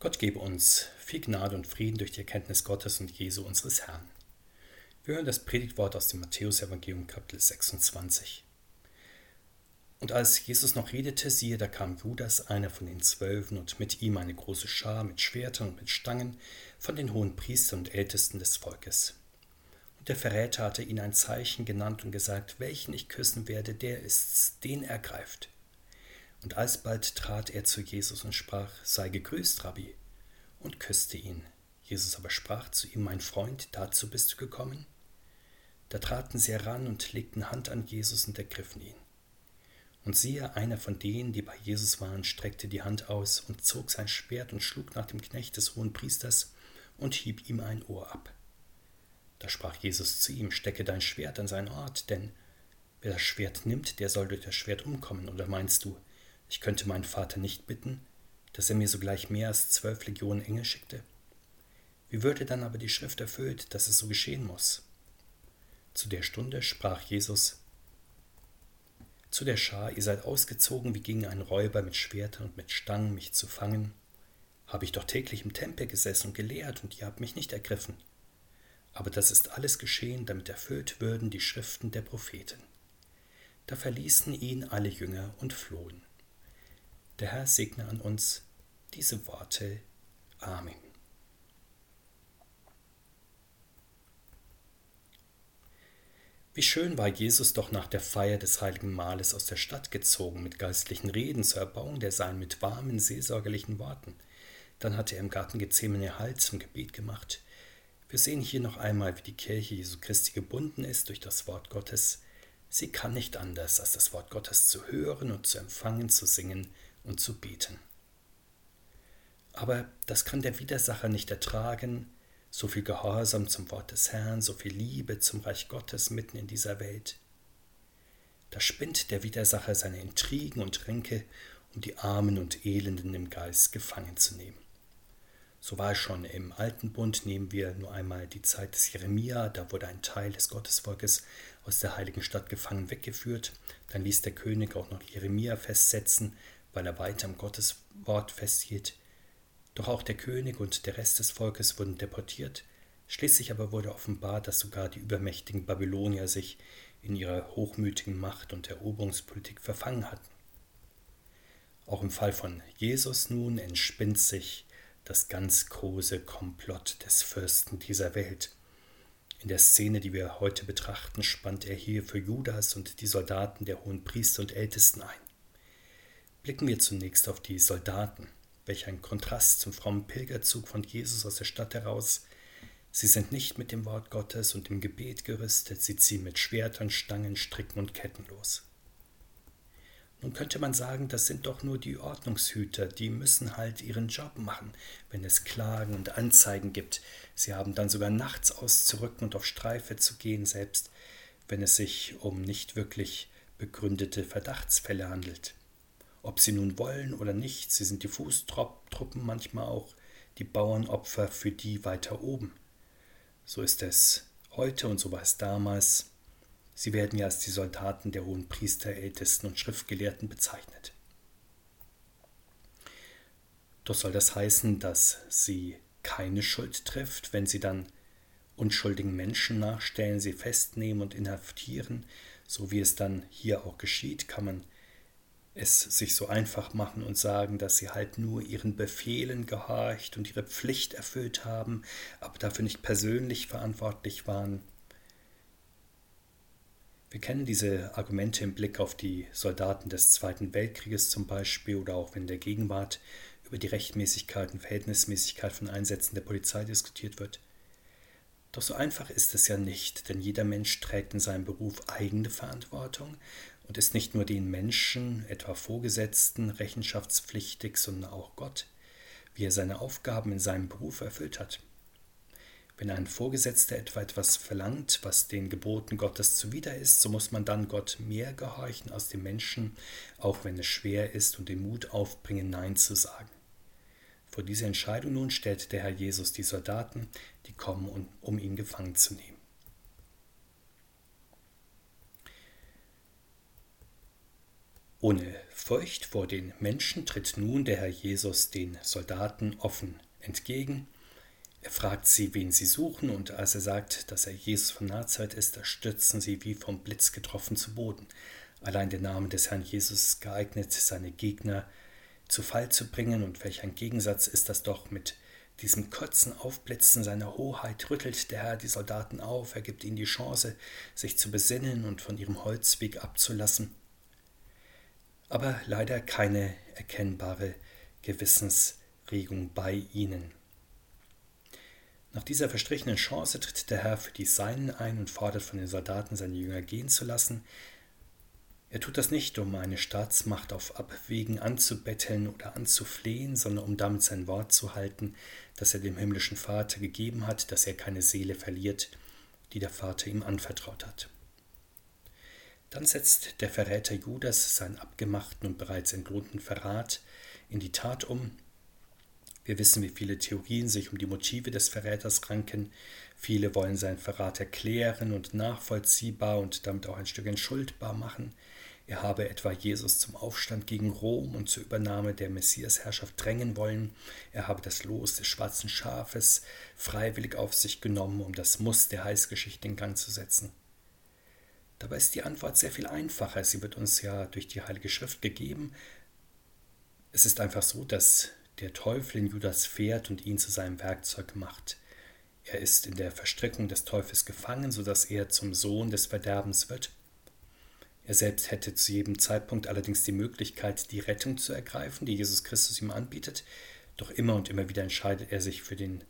Gott gebe uns viel Gnade und Frieden durch die Erkenntnis Gottes und Jesu unseres Herrn. Wir hören das Predigtwort aus dem Matthäusevangelium Kapitel 26. Und als Jesus noch redete, siehe, da kam Judas, einer von den Zwölfen, und mit ihm eine große Schar mit Schwertern und mit Stangen von den hohen Priestern und Ältesten des Volkes. Und der Verräter hatte ihn ein Zeichen genannt und gesagt, welchen ich küssen werde, der ist's, den ergreift. Und alsbald trat er zu Jesus und sprach, sei gegrüßt, Rabbi, und küsste ihn. Jesus aber sprach zu ihm, mein Freund, dazu bist du gekommen? Da traten sie heran und legten Hand an Jesus und ergriffen ihn. Und siehe, einer von denen, die bei Jesus waren, streckte die Hand aus und zog sein Schwert und schlug nach dem Knecht des hohen Priesters und hieb ihm ein Ohr ab. Da sprach Jesus zu ihm, stecke dein Schwert an seinen Ort, denn wer das Schwert nimmt, der soll durch das Schwert umkommen. Oder meinst du, ich könnte meinen Vater nicht bitten, dass er mir sogleich mehr als zwölf Legionen Engel schickte? Wie würde dann aber die Schrift erfüllt, dass es so geschehen muss? Zu der Stunde sprach Jesus zu der Schar, ihr seid ausgezogen wie gegen einen Räuber mit Schwertern und mit Stangen, mich zu fangen. Habe ich doch täglich im Tempel gesessen und gelehrt, und ihr habt mich nicht ergriffen. Aber das ist alles geschehen, damit erfüllt würden die Schriften der Propheten. Da verließen ihn alle Jünger und flohen. Der Herr segne an uns diese Worte. Amen. Wie schön war Jesus doch nach der Feier des heiligen Mahles aus der Stadt gezogen, mit geistlichen Reden zur Erbauung der Sein, mit warmen, seelsorgerlichen Worten. Dann hatte er im Garten Gethsemane Halt zum Gebet gemacht. Wir sehen hier noch einmal, wie die Kirche Jesu Christi gebunden ist durch das Wort Gottes. Sie kann nicht anders, als das Wort Gottes zu hören und zu empfangen, zu singen und zu beten. Aber das kann der Widersacher nicht ertragen, so viel Gehorsam zum Wort des Herrn, so viel Liebe zum Reich Gottes mitten in dieser Welt. Da spinnt der Widersacher seine Intrigen und Ränke, um die Armen und Elenden im Geist gefangen zu nehmen. So war es schon im Alten Bund, nehmen wir nur einmal die Zeit des Jeremia, da wurde ein Teil des Gottesvolkes aus der heiligen Stadt gefangen weggeführt, dann ließ der König auch noch Jeremia festsetzen, weil er weiter am Gotteswort festhielt. Doch auch der König und der Rest des Volkes wurden deportiert. Schließlich aber wurde offenbar, dass sogar die übermächtigen Babylonier sich in ihrer hochmütigen Macht und Eroberungspolitik verfangen hatten. Auch im Fall von Jesus nun entspinnt sich das ganz große Komplott des Fürsten dieser Welt. In der Szene, die wir heute betrachten, spannt er hier für Judas und die Soldaten der hohen Priester und Ältesten ein. Blicken wir zunächst auf die Soldaten. Welch ein Kontrast zum frommen Pilgerzug von Jesus aus der Stadt heraus. Sie sind nicht mit dem Wort Gottes und dem Gebet gerüstet, sie ziehen mit Schwertern, Stangen, Stricken und Ketten los. Nun könnte man sagen, das sind doch nur die Ordnungshüter, die müssen halt ihren Job machen, wenn es Klagen und Anzeigen gibt. Sie haben dann sogar nachts auszurücken und auf Streife zu gehen, selbst wenn es sich um nicht wirklich begründete Verdachtsfälle handelt. Ob sie nun wollen oder nicht, sie sind die Fußtruppen manchmal auch die Bauernopfer für die weiter oben. So ist es heute und so war es damals. Sie werden ja als die Soldaten der hohen Priester, Ältesten und Schriftgelehrten bezeichnet. Doch soll das heißen, dass sie keine Schuld trifft, wenn sie dann unschuldigen Menschen nachstellen, sie festnehmen und inhaftieren, so wie es dann hier auch geschieht, kann man es sich so einfach machen und sagen, dass sie halt nur ihren Befehlen gehorcht und ihre Pflicht erfüllt haben, aber dafür nicht persönlich verantwortlich waren. Wir kennen diese Argumente im Blick auf die Soldaten des Zweiten Weltkrieges zum Beispiel oder auch wenn in der Gegenwart über die Rechtmäßigkeit und Verhältnismäßigkeit von Einsätzen der Polizei diskutiert wird. Doch so einfach ist es ja nicht, denn jeder Mensch trägt in seinem Beruf eigene Verantwortung und ist nicht nur den Menschen, etwa Vorgesetzten, rechenschaftspflichtig, sondern auch Gott, wie er seine Aufgaben in seinem Beruf erfüllt hat. Wenn ein Vorgesetzter etwa etwas verlangt, was den Geboten Gottes zuwider ist, so muss man dann Gott mehr gehorchen als dem Menschen, auch wenn es schwer ist und den Mut aufbringen, Nein zu sagen. Vor diese Entscheidung nun stellt der Herr Jesus die Soldaten, die kommen, um ihn gefangen zu nehmen. Ohne Furcht vor den Menschen tritt nun der Herr Jesus den Soldaten offen entgegen. Er fragt sie, wen sie suchen, und als er sagt, dass er Jesus von Nazareth ist, da stürzen sie wie vom Blitz getroffen zu Boden. Allein der Name des Herrn Jesus ist geeignet, seine Gegner zu Fall zu bringen, und welch ein Gegensatz ist das doch mit diesem kurzen Aufblitzen seiner Hoheit rüttelt der Herr die Soldaten auf, er gibt ihnen die Chance, sich zu besinnen und von ihrem Holzweg abzulassen aber leider keine erkennbare Gewissensregung bei ihnen. Nach dieser verstrichenen Chance tritt der Herr für die Seinen ein und fordert von den Soldaten, seine Jünger gehen zu lassen. Er tut das nicht, um eine Staatsmacht auf Abwägen anzubetteln oder anzuflehen, sondern um damit sein Wort zu halten, das er dem himmlischen Vater gegeben hat, dass er keine Seele verliert, die der Vater ihm anvertraut hat. Dann setzt der Verräter Judas seinen abgemachten und bereits entlohnten Verrat in die Tat um. Wir wissen, wie viele Theorien sich um die Motive des Verräters ranken. Viele wollen seinen Verrat erklären und nachvollziehbar und damit auch ein Stück entschuldbar machen. Er habe etwa Jesus zum Aufstand gegen Rom und zur Übernahme der Messiasherrschaft drängen wollen. Er habe das Los des schwarzen Schafes freiwillig auf sich genommen, um das Muss der Heißgeschichte in Gang zu setzen. Dabei ist die Antwort sehr viel einfacher. Sie wird uns ja durch die Heilige Schrift gegeben. Es ist einfach so, dass der Teufel in Judas fährt und ihn zu seinem Werkzeug macht. Er ist in der Verstrickung des Teufels gefangen, sodass er zum Sohn des Verderbens wird. Er selbst hätte zu jedem Zeitpunkt allerdings die Möglichkeit, die Rettung zu ergreifen, die Jesus Christus ihm anbietet, doch immer und immer wieder entscheidet er sich für den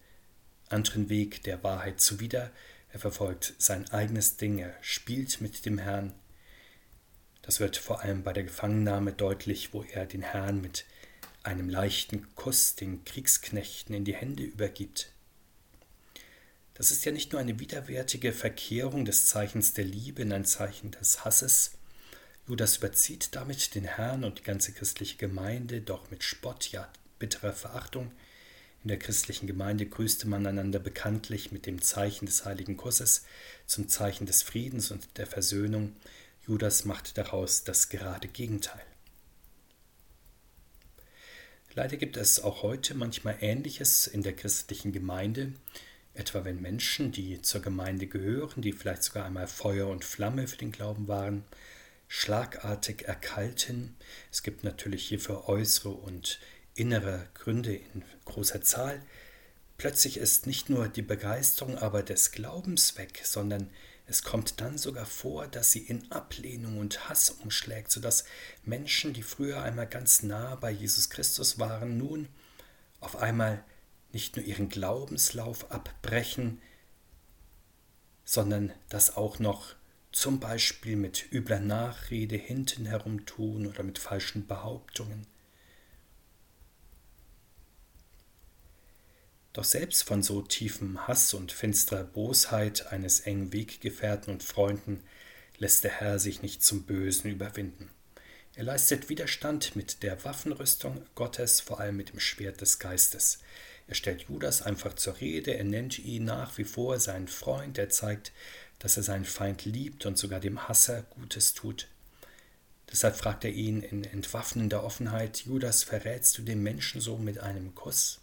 anderen Weg der Wahrheit zuwider, er verfolgt sein eigenes Ding, er spielt mit dem Herrn. Das wird vor allem bei der Gefangennahme deutlich, wo er den Herrn mit einem leichten Kuss den Kriegsknechten in die Hände übergibt. Das ist ja nicht nur eine widerwärtige Verkehrung des Zeichens der Liebe in ein Zeichen des Hasses, Judas überzieht damit den Herrn und die ganze christliche Gemeinde, doch mit Spott, ja bitterer Verachtung, in der christlichen Gemeinde grüßte man einander bekanntlich mit dem Zeichen des heiligen Kusses zum Zeichen des Friedens und der Versöhnung. Judas macht daraus das gerade Gegenteil. Leider gibt es auch heute manchmal Ähnliches in der christlichen Gemeinde, etwa wenn Menschen, die zur Gemeinde gehören, die vielleicht sogar einmal Feuer und Flamme für den Glauben waren, schlagartig erkalten. Es gibt natürlich hierfür äußere und innere Gründe in großer Zahl. Plötzlich ist nicht nur die Begeisterung aber des Glaubens weg, sondern es kommt dann sogar vor, dass sie in Ablehnung und Hass umschlägt, sodass Menschen, die früher einmal ganz nah bei Jesus Christus waren, nun auf einmal nicht nur ihren Glaubenslauf abbrechen, sondern das auch noch zum Beispiel mit übler Nachrede hinten herum tun oder mit falschen Behauptungen. Doch selbst von so tiefem Hass und finsterer Bosheit eines engen Weggefährten und Freunden lässt der Herr sich nicht zum Bösen überwinden. Er leistet Widerstand mit der Waffenrüstung Gottes, vor allem mit dem Schwert des Geistes. Er stellt Judas einfach zur Rede, er nennt ihn nach wie vor seinen Freund, er zeigt, dass er seinen Feind liebt und sogar dem Hasser Gutes tut. Deshalb fragt er ihn in entwaffnender Offenheit, Judas, verrätst du den Menschen so mit einem Kuss?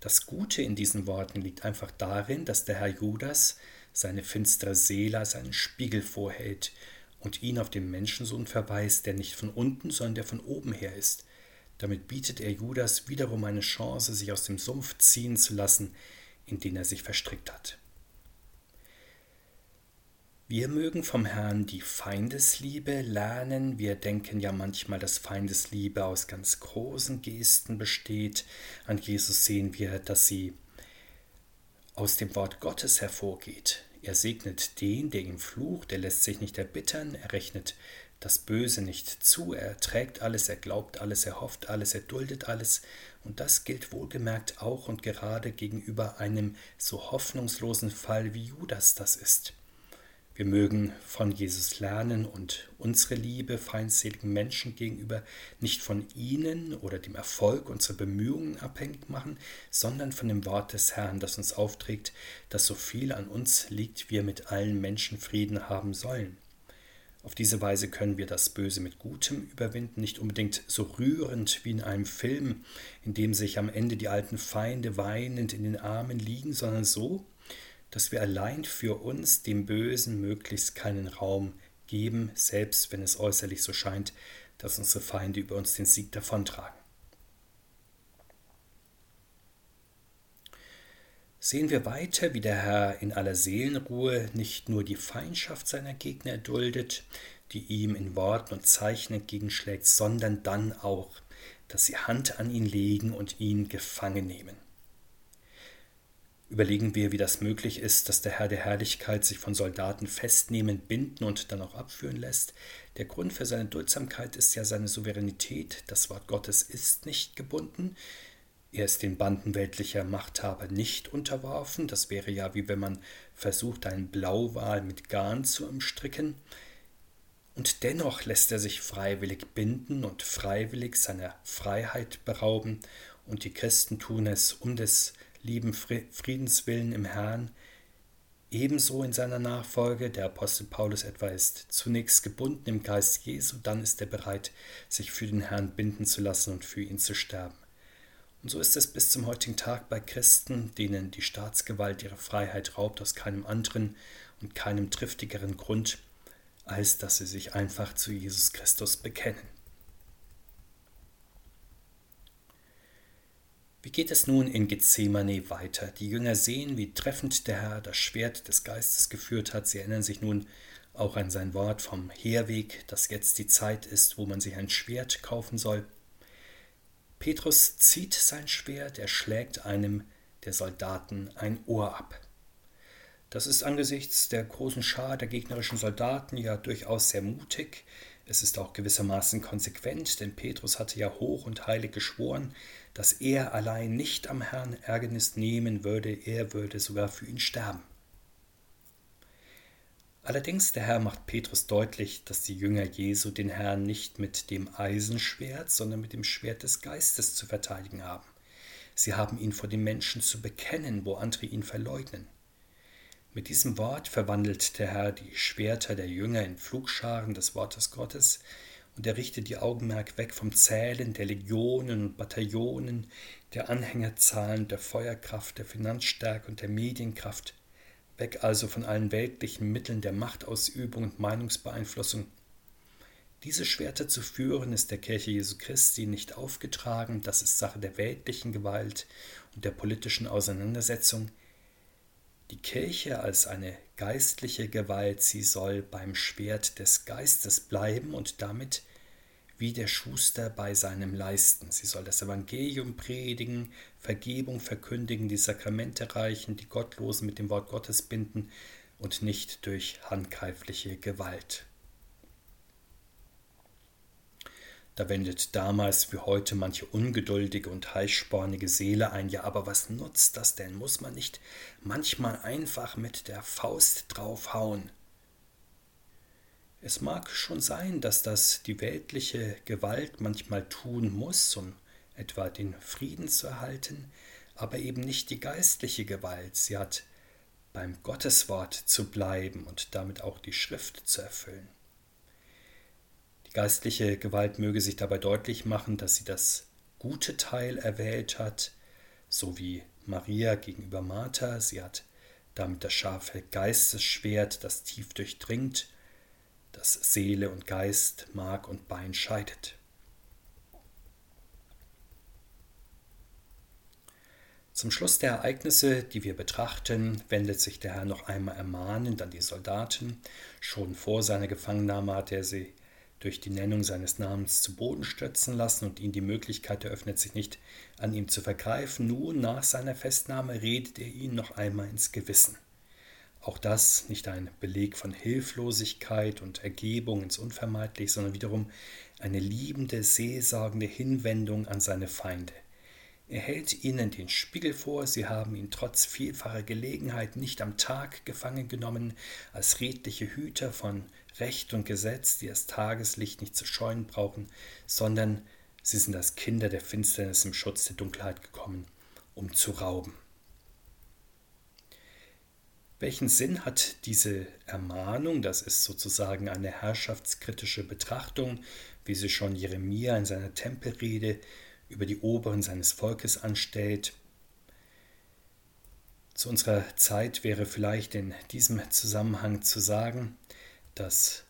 Das Gute in diesen Worten liegt einfach darin, dass der Herr Judas seine finstere Seele als einen Spiegel vorhält und ihn auf den Menschensohn verweist, der nicht von unten, sondern der von oben her ist. Damit bietet er Judas wiederum eine Chance, sich aus dem Sumpf ziehen zu lassen, in den er sich verstrickt hat. Wir mögen vom Herrn die Feindesliebe lernen. Wir denken ja manchmal, dass Feindesliebe aus ganz großen Gesten besteht. An Jesus sehen wir, dass sie aus dem Wort Gottes hervorgeht. Er segnet den, der ihm flucht, er lässt sich nicht erbittern, er rechnet das Böse nicht zu, er trägt alles, er glaubt alles, er hofft alles, er duldet alles. Und das gilt wohlgemerkt auch und gerade gegenüber einem so hoffnungslosen Fall wie Judas das ist. Wir mögen von Jesus lernen und unsere Liebe feindseligen Menschen gegenüber nicht von ihnen oder dem Erfolg unserer Bemühungen abhängig machen, sondern von dem Wort des Herrn, das uns aufträgt, dass so viel an uns liegt, wir mit allen Menschen Frieden haben sollen. Auf diese Weise können wir das Böse mit Gutem überwinden, nicht unbedingt so rührend wie in einem Film, in dem sich am Ende die alten Feinde weinend in den Armen liegen, sondern so, dass wir allein für uns dem Bösen möglichst keinen Raum geben, selbst wenn es äußerlich so scheint, dass unsere Feinde über uns den Sieg davontragen. Sehen wir weiter, wie der Herr in aller Seelenruhe nicht nur die Feindschaft seiner Gegner erduldet, die ihm in Worten und Zeichen entgegenschlägt, sondern dann auch, dass sie Hand an ihn legen und ihn gefangen nehmen. Überlegen wir, wie das möglich ist, dass der Herr der Herrlichkeit sich von Soldaten festnehmen, binden und dann auch abführen lässt. Der Grund für seine Duldsamkeit ist ja seine Souveränität. Das Wort Gottes ist nicht gebunden. Er ist den Banden weltlicher Machthaber nicht unterworfen. Das wäre ja wie wenn man versucht, einen Blauwal mit Garn zu umstricken. Und dennoch lässt er sich freiwillig binden und freiwillig seiner Freiheit berauben. Und die Christen tun es um des lieben Friedenswillen im Herrn. Ebenso in seiner Nachfolge, der Apostel Paulus etwa ist zunächst gebunden im Geist Jesu, dann ist er bereit, sich für den Herrn binden zu lassen und für ihn zu sterben. Und so ist es bis zum heutigen Tag bei Christen, denen die Staatsgewalt ihre Freiheit raubt, aus keinem anderen und keinem triftigeren Grund, als dass sie sich einfach zu Jesus Christus bekennen. Wie geht es nun in Gethsemane weiter? Die Jünger sehen, wie treffend der Herr das Schwert des Geistes geführt hat. Sie erinnern sich nun auch an sein Wort vom Heerweg, dass jetzt die Zeit ist, wo man sich ein Schwert kaufen soll. Petrus zieht sein Schwert, er schlägt einem der Soldaten ein Ohr ab. Das ist angesichts der großen Schar der gegnerischen Soldaten ja durchaus sehr mutig. Es ist auch gewissermaßen konsequent, denn Petrus hatte ja hoch und heilig geschworen, dass er allein nicht am Herrn Ärgernis nehmen würde, er würde sogar für ihn sterben. Allerdings der Herr macht Petrus deutlich, dass die Jünger Jesu den Herrn nicht mit dem Eisenschwert, sondern mit dem Schwert des Geistes zu verteidigen haben. Sie haben ihn vor den Menschen zu bekennen, wo andere ihn verleugnen. Mit diesem Wort verwandelt der Herr die Schwerter der Jünger in Flugscharen des Wortes Gottes und er richtet die Augenmerk weg vom Zählen der Legionen und Bataillonen, der Anhängerzahlen, der Feuerkraft, der Finanzstärke und der Medienkraft weg also von allen weltlichen Mitteln der Machtausübung und Meinungsbeeinflussung. Diese Schwerter zu führen, ist der Kirche Jesu Christi nicht aufgetragen, das ist Sache der weltlichen Gewalt und der politischen Auseinandersetzung. Die Kirche als eine geistliche Gewalt, sie soll beim Schwert des Geistes bleiben und damit wie der Schuster bei seinem Leisten. Sie soll das Evangelium predigen, Vergebung verkündigen, die Sakramente reichen, die Gottlosen mit dem Wort Gottes binden und nicht durch handgreifliche Gewalt. Da wendet damals wie heute manche ungeduldige und heißspornige Seele ein, ja, aber was nutzt das denn? Muss man nicht manchmal einfach mit der Faust draufhauen? Es mag schon sein, dass das die weltliche Gewalt manchmal tun muss, um etwa den Frieden zu erhalten, aber eben nicht die geistliche Gewalt. Sie hat beim Gotteswort zu bleiben und damit auch die Schrift zu erfüllen. Geistliche Gewalt möge sich dabei deutlich machen, dass sie das gute Teil erwählt hat, so wie Maria gegenüber Martha. Sie hat damit das scharfe Geistesschwert, das tief durchdringt das Seele und Geist, Mark und Bein scheidet. Zum Schluss der Ereignisse, die wir betrachten, wendet sich der Herr noch einmal ermahnend an die Soldaten. Schon vor seiner Gefangennahme hat er sie durch die Nennung seines Namens zu Boden stürzen lassen und ihnen die Möglichkeit eröffnet, sich nicht an ihm zu vergreifen. Nun, nach seiner Festnahme, redet er ihnen noch einmal ins Gewissen. Auch das nicht ein Beleg von Hilflosigkeit und Ergebung ins Unvermeidliche, sondern wiederum eine liebende, seelsorgende Hinwendung an seine Feinde. Er hält ihnen den Spiegel vor, sie haben ihn trotz vielfacher Gelegenheit nicht am Tag gefangen genommen, als redliche Hüter von Recht und Gesetz, die das Tageslicht nicht zu scheuen brauchen, sondern sie sind als Kinder der Finsternis im Schutz der Dunkelheit gekommen, um zu rauben. Welchen Sinn hat diese Ermahnung? Das ist sozusagen eine herrschaftskritische Betrachtung, wie sie schon Jeremia in seiner Tempelrede über die Oberen seines Volkes anstellt. Zu unserer Zeit wäre vielleicht in diesem Zusammenhang zu sagen, dass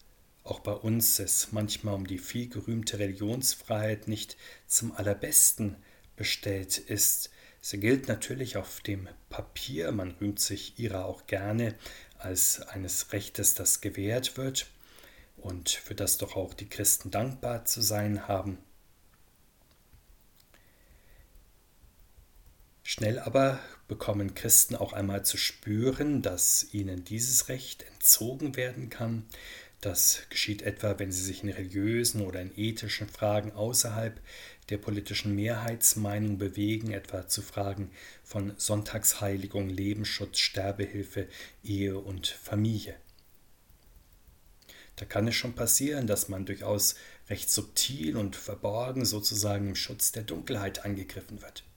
auch bei uns es manchmal um die vielgerühmte Religionsfreiheit nicht zum allerbesten bestellt ist. Sie gilt natürlich auf dem Papier, man rühmt sich ihrer auch gerne als eines Rechtes, das gewährt wird und für das doch auch die Christen dankbar zu sein haben. Schnell aber bekommen Christen auch einmal zu spüren, dass ihnen dieses Recht entzogen werden kann, das geschieht etwa, wenn sie sich in religiösen oder in ethischen Fragen außerhalb der politischen Mehrheitsmeinung bewegen, etwa zu Fragen von Sonntagsheiligung, Lebensschutz, Sterbehilfe, Ehe und Familie. Da kann es schon passieren, dass man durchaus recht subtil und verborgen sozusagen im Schutz der Dunkelheit angegriffen wird.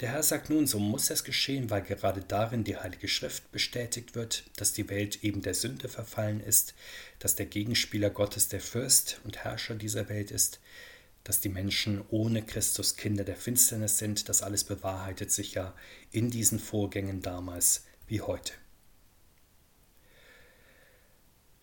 Der Herr sagt nun, so muss es geschehen, weil gerade darin die Heilige Schrift bestätigt wird, dass die Welt eben der Sünde verfallen ist, dass der Gegenspieler Gottes der Fürst und Herrscher dieser Welt ist, dass die Menschen ohne Christus Kinder der Finsternis sind, das alles bewahrheitet sich ja in diesen Vorgängen damals wie heute.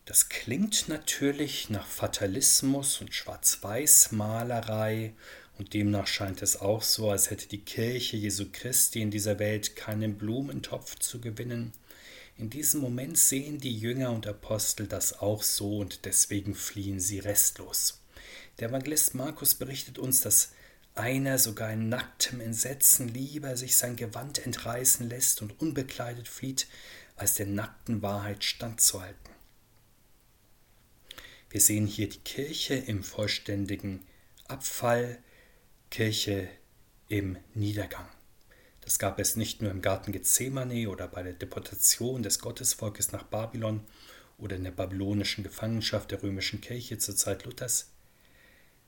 Das klingt natürlich nach Fatalismus und Schwarz-Weiß-Malerei und demnach scheint es auch so, als hätte die Kirche Jesu Christi in dieser Welt keinen Blumentopf zu gewinnen. In diesem Moment sehen die Jünger und Apostel das auch so und deswegen fliehen sie restlos. Der Evangelist Markus berichtet uns, dass einer sogar in nacktem Entsetzen lieber sich sein Gewand entreißen lässt und unbekleidet flieht, als der nackten Wahrheit standzuhalten. Wir sehen hier die Kirche im vollständigen Abfall, Kirche im Niedergang. Das gab es nicht nur im Garten Gethsemane oder bei der Deportation des Gottesvolkes nach Babylon oder in der babylonischen Gefangenschaft der römischen Kirche zur Zeit Luthers.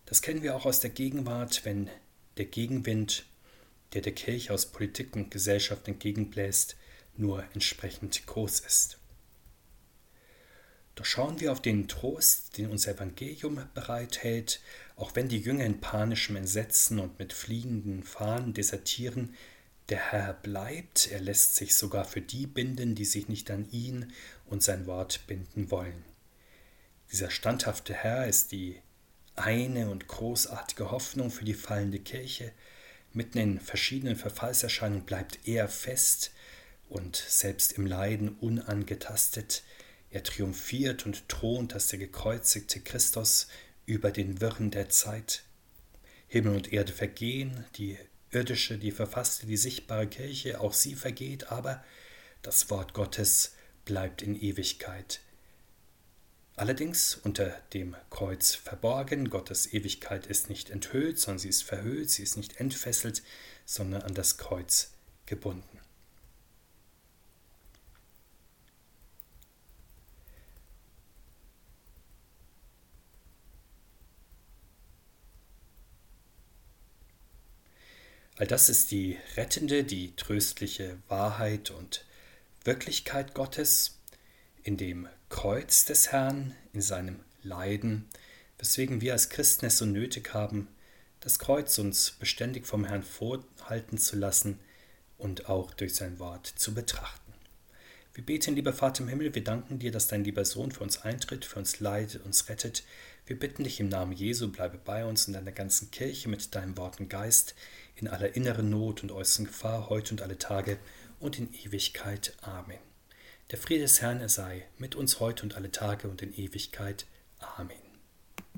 Das kennen wir auch aus der Gegenwart, wenn der Gegenwind, der der Kirche aus Politik und Gesellschaft entgegenbläst, nur entsprechend groß ist. Doch schauen wir auf den Trost, den unser Evangelium bereithält, auch wenn die Jünger in panischem Entsetzen und mit fliehenden Fahnen desertieren, der Herr bleibt, er lässt sich sogar für die binden, die sich nicht an ihn und sein Wort binden wollen. Dieser standhafte Herr ist die eine und großartige Hoffnung für die fallende Kirche. Mitten in verschiedenen Verfallserscheinungen bleibt er fest und selbst im Leiden unangetastet. Er triumphiert und thront als der gekreuzigte Christus über den Wirren der Zeit. Himmel und Erde vergehen, die irdische, die verfasste, die sichtbare Kirche, auch sie vergeht, aber das Wort Gottes bleibt in Ewigkeit. Allerdings unter dem Kreuz verborgen, Gottes Ewigkeit ist nicht enthüllt, sondern sie ist verhüllt, sie ist nicht entfesselt, sondern an das Kreuz gebunden. All das ist die rettende, die tröstliche Wahrheit und Wirklichkeit Gottes in dem Kreuz des Herrn, in seinem Leiden, weswegen wir als Christen es so nötig haben, das Kreuz uns beständig vom Herrn vorhalten zu lassen und auch durch sein Wort zu betrachten. Wir beten, lieber Vater im Himmel, wir danken dir, dass dein lieber Sohn für uns eintritt, für uns leidet, uns rettet. Wir bitten dich im Namen Jesu, bleibe bei uns in deiner ganzen Kirche mit deinem Worten Geist, in aller inneren Not und äußeren Gefahr, heute und alle Tage und in Ewigkeit. Amen. Der Friede des Herrn sei mit uns heute und alle Tage und in Ewigkeit. Amen.